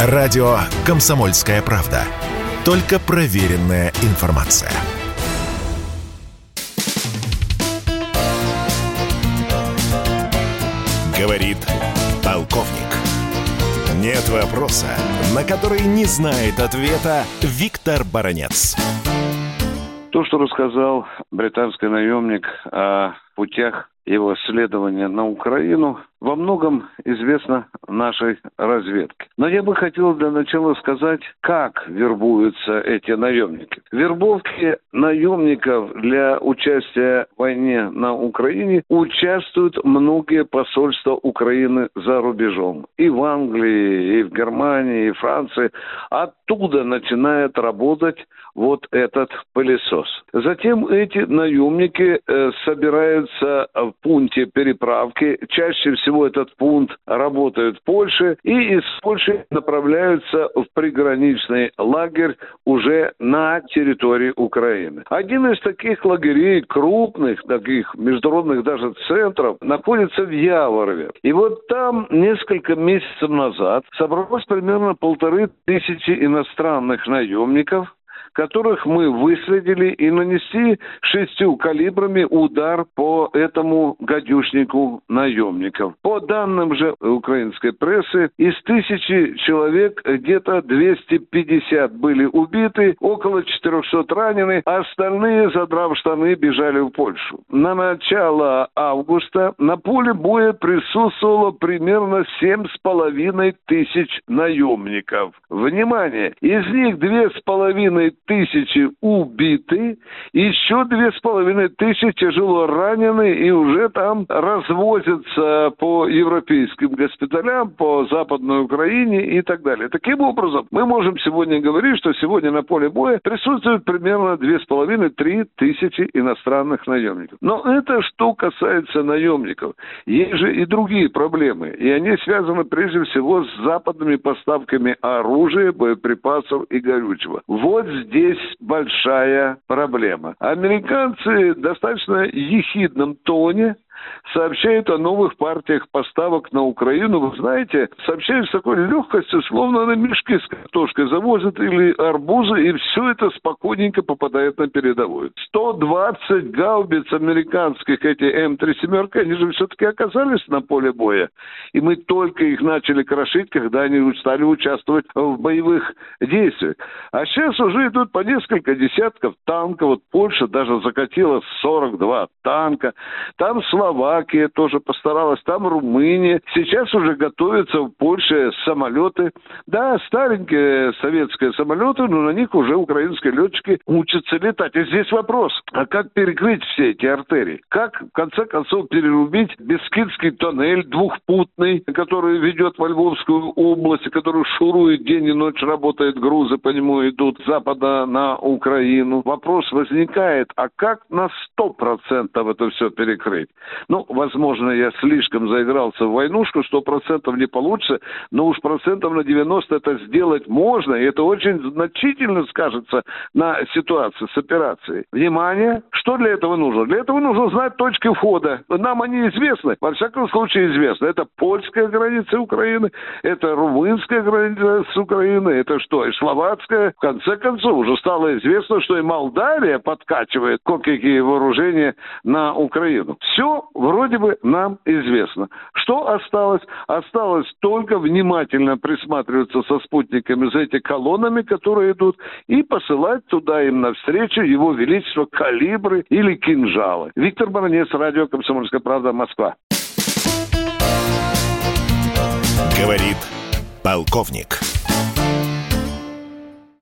Радио «Комсомольская правда». Только проверенная информация. Говорит полковник. Нет вопроса, на который не знает ответа Виктор Баранец. То, что рассказал британский наемник о путях его следования на Украину, во многом известно нашей разведке. Но я бы хотел для начала сказать, как вербуются эти наемники. Вербовки наемников для участия в войне на Украине участвуют многие посольства Украины за рубежом. И в Англии, и в Германии, и в Франции. Оттуда начинает работать вот этот пылесос. Затем эти наемники э, собираются в пункте переправки. Чаще всего этот пункт работает в Польше. И из Польши направляются в приграничный лагерь уже на территории Украины. Один из таких лагерей, крупных, таких международных даже центров, находится в Яворове. И вот там несколько месяцев назад собралось примерно полторы тысячи иностранных наемников, которых мы выследили и нанесли шестью калибрами удар по этому гадюшнику наемников. По данным же украинской прессы, из тысячи человек где-то 250 были убиты, около 400 ранены, а остальные, задрав штаны, бежали в Польшу. На начало августа на поле боя присутствовало примерно семь с половиной тысяч наемников. Внимание! Из них две с половиной тысячи убиты, еще две с половиной тысячи тяжело ранены и уже там развозятся по европейским госпиталям, по Западной Украине и так далее. Таким образом, мы можем сегодня говорить, что сегодня на поле боя присутствует примерно две с половиной-три тысячи иностранных наемников. Но это что касается наемников. Есть же и другие проблемы, и они связаны прежде всего с западными поставками оружия, боеприпасов и горючего. Вот здесь здесь большая проблема. Американцы достаточно ехидном тоне сообщают о новых партиях поставок на Украину. Вы знаете, сообщают с такой легкостью, словно на мешки с картошкой завозят или арбузы, и все это спокойненько попадает на передовую. 120 гаубиц американских, эти М3 семерка, они же все-таки оказались на поле боя. И мы только их начали крошить, когда они стали участвовать в боевых действиях. А сейчас уже идут по несколько десятков танков. Вот Польша даже закатила 42 танка. Там, слава Словакия тоже постаралась, там Румыния. Сейчас уже готовятся в Польше самолеты. Да, старенькие советские самолеты, но на них уже украинские летчики учатся летать. И здесь вопрос, а как перекрыть все эти артерии? Как, в конце концов, перерубить Бескидский тоннель двухпутный, который ведет во Львовскую область, который шурует день и ночь, работает грузы, по нему идут с запада на Украину. Вопрос возникает, а как на сто процентов это все перекрыть? Ну, возможно, я слишком заигрался в войнушку, что процентов не получится, но уж процентов на 90 это сделать можно, и это очень значительно скажется на ситуации с операцией. Внимание, что для этого нужно? Для этого нужно знать точки входа. Нам они известны, во всяком случае известны. Это польская граница Украины, это румынская граница с Украиной, это что, и словацкая. В конце концов, уже стало известно, что и Молдавия подкачивает кое-какие вооружения на Украину. Все вроде бы нам известно. Что осталось? Осталось только внимательно присматриваться со спутниками за эти колоннами, которые идут, и посылать туда им навстречу его величество калибры или кинжалы. Виктор Баранец, радио «Комсомольская правда», Москва. Говорит полковник.